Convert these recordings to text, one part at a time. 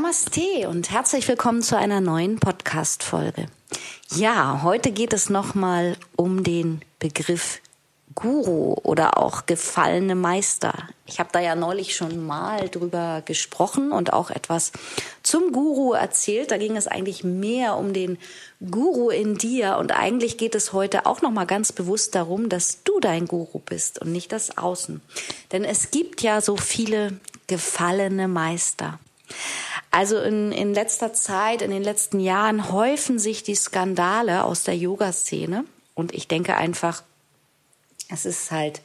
Namaste und herzlich willkommen zu einer neuen Podcast-Folge. Ja, heute geht es nochmal um den Begriff Guru oder auch gefallene Meister. Ich habe da ja neulich schon mal drüber gesprochen und auch etwas zum Guru erzählt. Da ging es eigentlich mehr um den Guru in dir und eigentlich geht es heute auch noch mal ganz bewusst darum, dass du dein Guru bist und nicht das Außen. Denn es gibt ja so viele gefallene Meister. Also in, in letzter Zeit, in den letzten Jahren häufen sich die Skandale aus der Yoga-Szene. Und ich denke einfach, es ist halt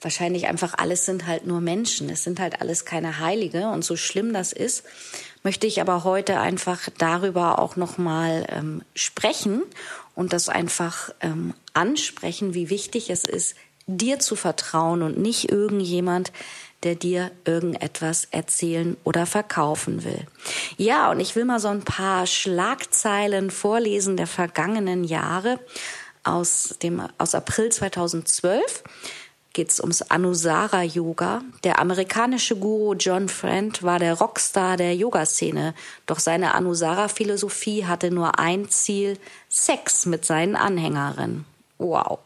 wahrscheinlich einfach alles sind halt nur Menschen. Es sind halt alles keine Heilige. Und so schlimm das ist, möchte ich aber heute einfach darüber auch nochmal ähm, sprechen und das einfach ähm, ansprechen, wie wichtig es ist, dir zu vertrauen und nicht irgendjemand, der dir irgendetwas erzählen oder verkaufen will. Ja, und ich will mal so ein paar Schlagzeilen vorlesen der vergangenen Jahre aus dem aus April 2012 geht es ums Anusara Yoga. Der amerikanische Guru John Friend war der Rockstar der Yoga-Szene, doch seine Anusara-Philosophie hatte nur ein Ziel: Sex mit seinen Anhängerinnen. Wow.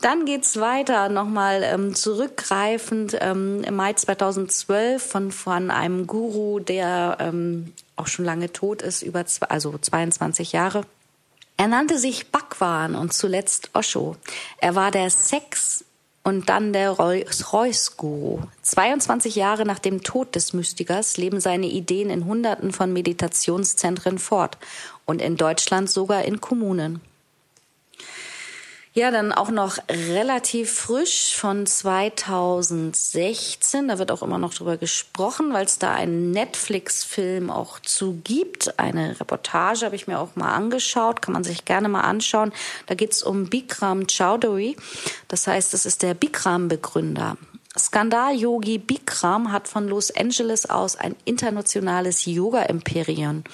Dann geht's weiter, nochmal ähm, zurückgreifend ähm, im Mai 2012 von, von einem Guru, der ähm, auch schon lange tot ist, über zwei, also 22 Jahre. Er nannte sich Bhagwan und zuletzt Osho. Er war der Sex und dann der Rolls-Royce-Guru. 22 Jahre nach dem Tod des Mystikers leben seine Ideen in Hunderten von Meditationszentren fort und in Deutschland sogar in Kommunen. Ja, dann auch noch relativ frisch von 2016. Da wird auch immer noch drüber gesprochen, weil es da einen Netflix-Film auch zu gibt. Eine Reportage habe ich mir auch mal angeschaut, kann man sich gerne mal anschauen. Da geht es um Bikram Chowdhury. Das heißt, das ist der Bikram-Begründer. Skandal-Yogi Bikram hat von Los Angeles aus ein internationales Yoga-Imperium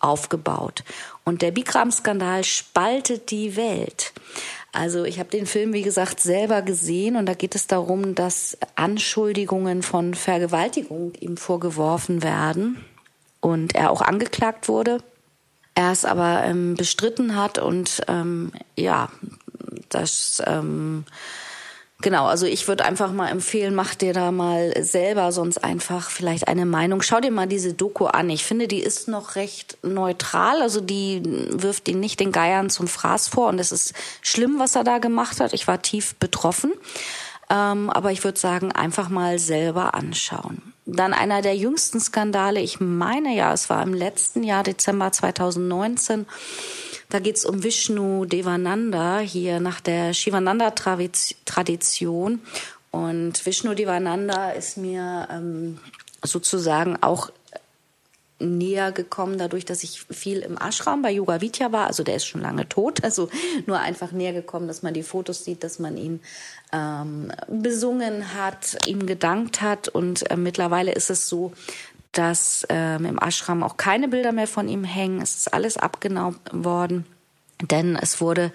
aufgebaut. Und der Bikram-Skandal spaltet die Welt. Also ich habe den Film, wie gesagt, selber gesehen und da geht es darum, dass Anschuldigungen von Vergewaltigung ihm vorgeworfen werden und er auch angeklagt wurde. Er es aber ähm, bestritten hat und ähm, ja, das ähm, Genau, also ich würde einfach mal empfehlen, mach dir da mal selber sonst einfach vielleicht eine Meinung. Schau dir mal diese Doku an. Ich finde, die ist noch recht neutral. Also die wirft ihn nicht den Geiern zum Fraß vor. Und es ist schlimm, was er da gemacht hat. Ich war tief betroffen. Ähm, aber ich würde sagen, einfach mal selber anschauen. Dann einer der jüngsten Skandale. Ich meine ja, es war im letzten Jahr, Dezember 2019 da geht's um Vishnu Devananda hier nach der Shivananda-Tradition. Und Vishnu Devananda ist mir ähm, sozusagen auch näher gekommen, dadurch, dass ich viel im Ashram bei Yoga Vidya war. Also der ist schon lange tot. Also nur einfach näher gekommen, dass man die Fotos sieht, dass man ihn ähm, besungen hat, ihm gedankt hat. Und äh, mittlerweile ist es so, dass ähm, im Ashram auch keine Bilder mehr von ihm hängen. Es ist alles abgenommen worden, denn es wurde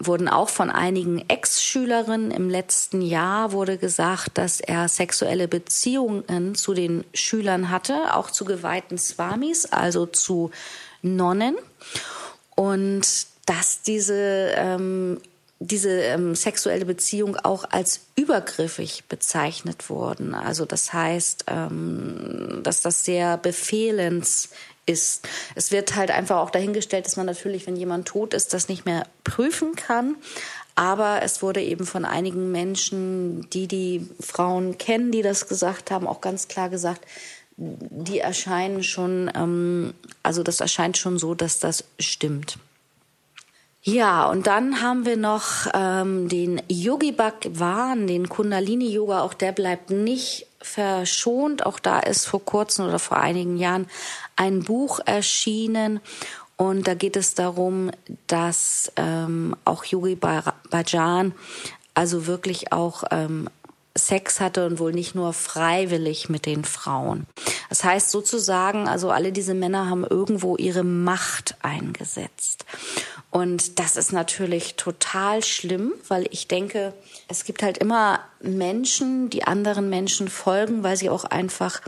wurden auch von einigen Ex-Schülerinnen im letzten Jahr wurde gesagt, dass er sexuelle Beziehungen zu den Schülern hatte, auch zu geweihten Swamis, also zu Nonnen. Und dass diese ähm, diese ähm, sexuelle Beziehung auch als übergriffig bezeichnet wurden. Also das heißt, ähm, dass das sehr befehlens ist. Es wird halt einfach auch dahingestellt, dass man natürlich, wenn jemand tot ist, das nicht mehr prüfen kann. Aber es wurde eben von einigen Menschen, die die Frauen kennen, die das gesagt haben, auch ganz klar gesagt, die erscheinen schon, ähm, also das erscheint schon so, dass das stimmt. Ja, und dann haben wir noch ähm, den Yogi Bhagwan, den Kundalini Yoga. Auch der bleibt nicht verschont. Auch da ist vor kurzem oder vor einigen Jahren ein Buch erschienen. Und da geht es darum, dass ähm, auch Yogi Bhajan also wirklich auch ähm, Sex hatte und wohl nicht nur freiwillig mit den Frauen. Das heißt sozusagen, also alle diese Männer haben irgendwo ihre Macht eingesetzt. Und das ist natürlich total schlimm, weil ich denke, es gibt halt immer Menschen, die anderen Menschen folgen, weil sie auch einfach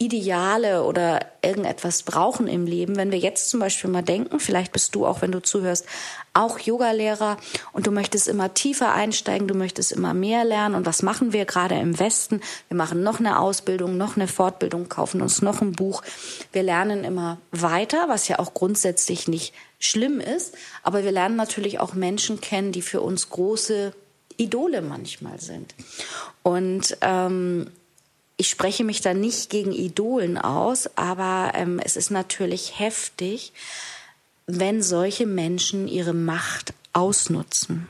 Ideale oder irgendetwas brauchen im Leben. Wenn wir jetzt zum Beispiel mal denken, vielleicht bist du auch, wenn du zuhörst, auch Yogalehrer und du möchtest immer tiefer einsteigen, du möchtest immer mehr lernen. Und was machen wir gerade im Westen? Wir machen noch eine Ausbildung, noch eine Fortbildung, kaufen uns noch ein Buch. Wir lernen immer weiter, was ja auch grundsätzlich nicht schlimm ist. Aber wir lernen natürlich auch Menschen kennen, die für uns große Idole manchmal sind. Und ähm, ich spreche mich da nicht gegen Idolen aus, aber ähm, es ist natürlich heftig, wenn solche Menschen ihre Macht ausnutzen.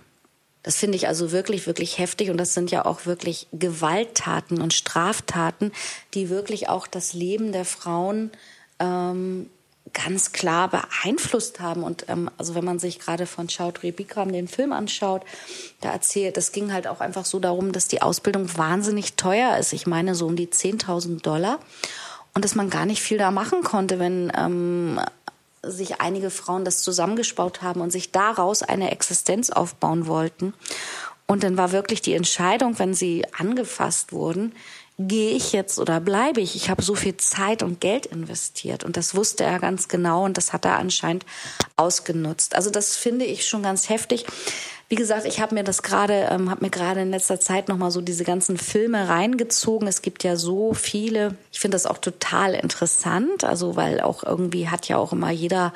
Das finde ich also wirklich, wirklich heftig und das sind ja auch wirklich Gewalttaten und Straftaten, die wirklich auch das Leben der Frauen ähm, ganz klar beeinflusst haben. Und ähm, also wenn man sich gerade von Chaudhry Bikram den Film anschaut, da erzählt, das ging halt auch einfach so darum, dass die Ausbildung wahnsinnig teuer ist. Ich meine so um die 10.000 Dollar und dass man gar nicht viel da machen konnte, wenn ähm, sich einige Frauen das zusammengespaut haben und sich daraus eine Existenz aufbauen wollten. Und dann war wirklich die Entscheidung, wenn sie angefasst wurden, gehe ich jetzt oder bleibe ich? Ich habe so viel Zeit und Geld investiert und das wusste er ganz genau und das hat er anscheinend ausgenutzt. Also das finde ich schon ganz heftig. Wie gesagt, ich habe mir das gerade, ähm, habe mir gerade in letzter Zeit noch mal so diese ganzen Filme reingezogen. Es gibt ja so viele. Ich finde das auch total interessant, also weil auch irgendwie hat ja auch immer jeder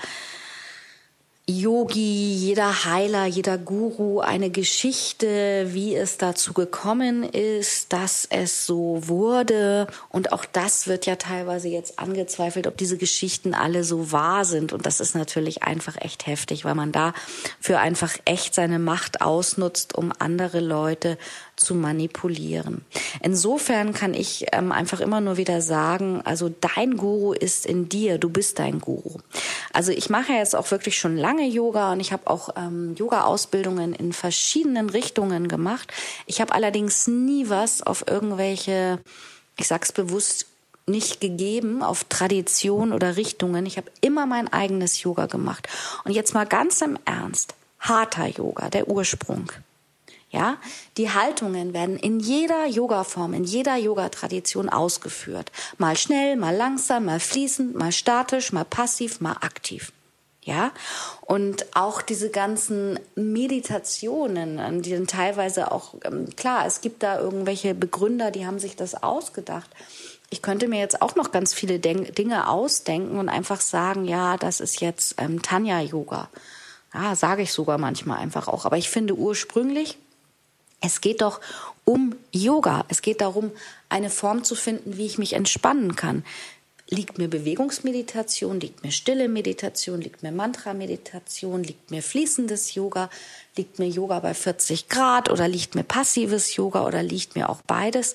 Yogi, jeder Heiler, jeder Guru eine Geschichte, wie es dazu gekommen ist, dass es so wurde. Und auch das wird ja teilweise jetzt angezweifelt, ob diese Geschichten alle so wahr sind. Und das ist natürlich einfach echt heftig, weil man da für einfach echt seine Macht ausnutzt, um andere Leute zu manipulieren. Insofern kann ich ähm, einfach immer nur wieder sagen, also dein Guru ist in dir, du bist dein Guru. Also ich mache jetzt auch wirklich schon lange Yoga und ich habe auch ähm, Yoga-Ausbildungen in verschiedenen Richtungen gemacht. Ich habe allerdings nie was auf irgendwelche, ich sag's bewusst, nicht gegeben auf Tradition oder Richtungen. Ich habe immer mein eigenes Yoga gemacht. Und jetzt mal ganz im Ernst. Hatha Yoga, der Ursprung. Ja, die Haltungen werden in jeder Yoga-Form, in jeder Yoga-Tradition ausgeführt. Mal schnell, mal langsam, mal fließend, mal statisch, mal passiv, mal aktiv. Ja, und auch diese ganzen Meditationen, die dann teilweise auch, ähm, klar, es gibt da irgendwelche Begründer, die haben sich das ausgedacht. Ich könnte mir jetzt auch noch ganz viele Dinge ausdenken und einfach sagen, ja, das ist jetzt ähm, Tanya-Yoga. Ja, sage ich sogar manchmal einfach auch. Aber ich finde ursprünglich es geht doch um Yoga. Es geht darum, eine Form zu finden, wie ich mich entspannen kann. Liegt mir Bewegungsmeditation, liegt mir stille Meditation, liegt mir Mantra-Meditation, liegt mir fließendes Yoga, liegt mir Yoga bei 40 Grad oder liegt mir passives Yoga oder liegt mir auch beides.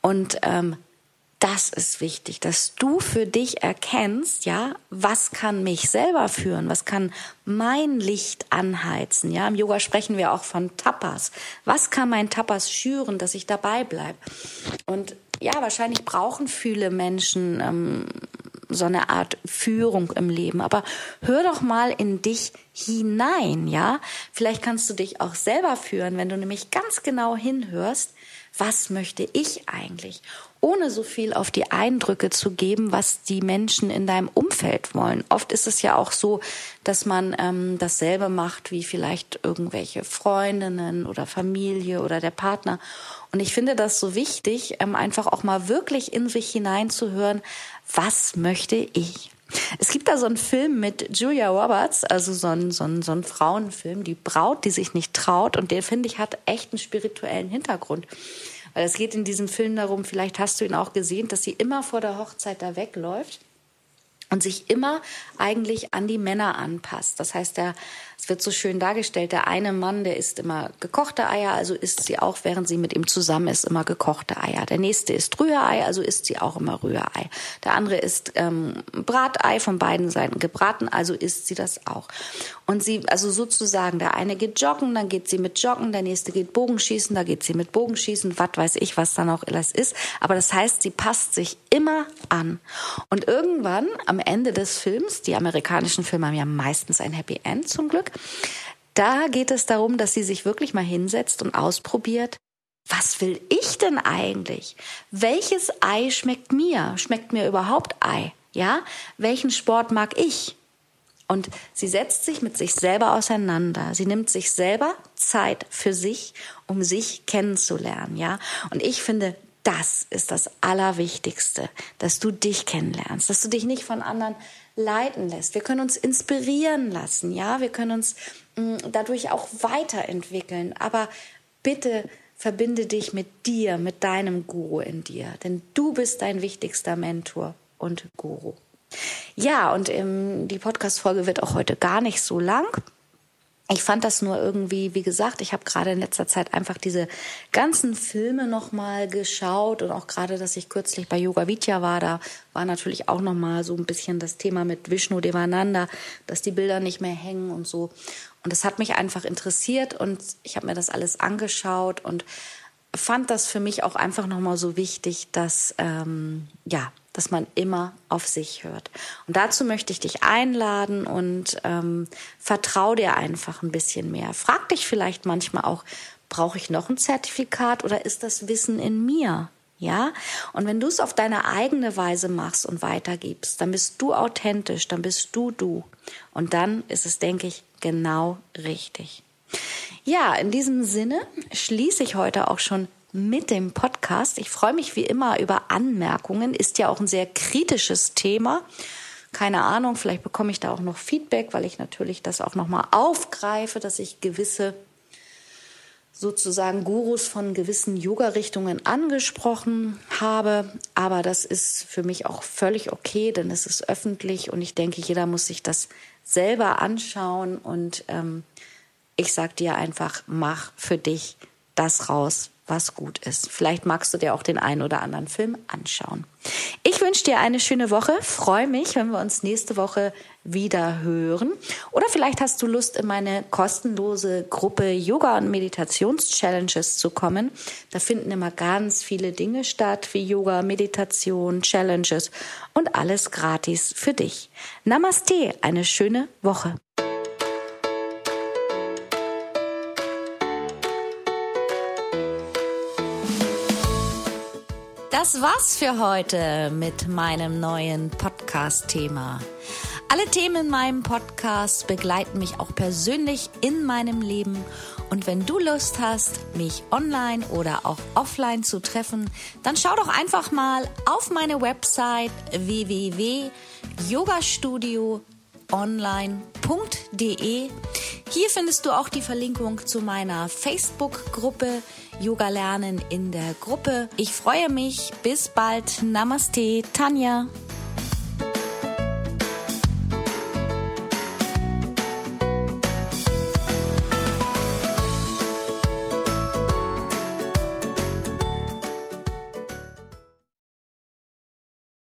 Und ähm, das ist wichtig, dass du für dich erkennst, ja, was kann mich selber führen, was kann mein Licht anheizen, ja. Im Yoga sprechen wir auch von Tapas. Was kann mein Tapas schüren, dass ich dabei bleibe? Und ja, wahrscheinlich brauchen viele Menschen ähm, so eine Art Führung im Leben. Aber hör doch mal in dich hinein, ja. Vielleicht kannst du dich auch selber führen, wenn du nämlich ganz genau hinhörst, was möchte ich eigentlich? ohne so viel auf die Eindrücke zu geben, was die Menschen in deinem Umfeld wollen. Oft ist es ja auch so, dass man ähm, dasselbe macht wie vielleicht irgendwelche Freundinnen oder Familie oder der Partner. Und ich finde das so wichtig, ähm, einfach auch mal wirklich in sich hineinzuhören, was möchte ich? Es gibt da so einen Film mit Julia Roberts, also so ein, so ein, so ein Frauenfilm, die Braut, die sich nicht traut. Und der, finde ich, hat echt einen spirituellen Hintergrund. Weil es geht in diesem Film darum, vielleicht hast du ihn auch gesehen, dass sie immer vor der Hochzeit da wegläuft und sich immer eigentlich an die Männer anpasst. Das heißt, der, es wird so schön dargestellt, der eine Mann, der isst immer gekochte Eier, also isst sie auch, während sie mit ihm zusammen ist, immer gekochte Eier. Der nächste isst Rührei, also isst sie auch immer Rührei. Der andere isst ähm, Bratei von beiden Seiten gebraten, also isst sie das auch. Und sie, also sozusagen, der eine geht joggen, dann geht sie mit joggen, der nächste geht Bogenschießen, da geht sie mit Bogenschießen, was weiß ich, was dann auch alles ist. Aber das heißt, sie passt sich immer an. Und irgendwann am am Ende des Films, die amerikanischen Filme haben ja meistens ein Happy End zum Glück, da geht es darum, dass sie sich wirklich mal hinsetzt und ausprobiert, was will ich denn eigentlich? Welches Ei schmeckt mir? Schmeckt mir überhaupt Ei? Ja? Welchen Sport mag ich? Und sie setzt sich mit sich selber auseinander. Sie nimmt sich selber Zeit für sich, um sich kennenzulernen, ja? Und ich finde, das ist das Allerwichtigste, dass du dich kennenlernst, dass du dich nicht von anderen leiten lässt. Wir können uns inspirieren lassen, ja, wir können uns mh, mm, dadurch auch weiterentwickeln, aber bitte verbinde dich mit dir, mit deinem Guru in dir, denn du bist dein wichtigster Mentor und Guru. Ja, und ähm, die Podcast-Folge wird auch heute gar nicht so lang ich fand das nur irgendwie, wie gesagt, ich habe gerade in letzter Zeit einfach diese ganzen Filme nochmal geschaut und auch gerade, dass ich kürzlich bei Yoga Vidya war, da war natürlich auch nochmal so ein bisschen das Thema mit Vishnu Devananda, dass die Bilder nicht mehr hängen und so. Und das hat mich einfach interessiert und ich habe mir das alles angeschaut und fand das für mich auch einfach nochmal so wichtig, dass ähm, ja dass man immer auf sich hört. Und dazu möchte ich dich einladen und ähm, vertrau dir einfach ein bisschen mehr. Frag dich vielleicht manchmal auch, brauche ich noch ein Zertifikat oder ist das Wissen in mir? Ja? Und wenn du es auf deine eigene Weise machst und weitergibst, dann bist du authentisch, dann bist du du. Und dann ist es, denke ich, genau richtig. Ja, in diesem Sinne schließe ich heute auch schon mit dem Podcast. Ich freue mich wie immer über Anmerkungen. Ist ja auch ein sehr kritisches Thema. Keine Ahnung, vielleicht bekomme ich da auch noch Feedback, weil ich natürlich das auch nochmal aufgreife, dass ich gewisse sozusagen Gurus von gewissen Yoga-Richtungen angesprochen habe. Aber das ist für mich auch völlig okay, denn es ist öffentlich und ich denke, jeder muss sich das selber anschauen. Und ähm, ich sage dir einfach, mach für dich das raus, was gut ist. Vielleicht magst du dir auch den einen oder anderen Film anschauen. Ich wünsche dir eine schöne Woche, freue mich, wenn wir uns nächste Woche wieder hören. Oder vielleicht hast du Lust, in meine kostenlose Gruppe Yoga- und Meditations-Challenges zu kommen. Da finden immer ganz viele Dinge statt, wie Yoga, Meditation, Challenges und alles gratis für dich. Namaste, eine schöne Woche. Das war's für heute mit meinem neuen Podcast-Thema. Alle Themen in meinem Podcast begleiten mich auch persönlich in meinem Leben. Und wenn du Lust hast, mich online oder auch offline zu treffen, dann schau doch einfach mal auf meine Website www.yogastudio.online.de. Hier findest du auch die Verlinkung zu meiner Facebook-Gruppe Yoga lernen in der Gruppe. Ich freue mich. Bis bald. Namaste, Tanja.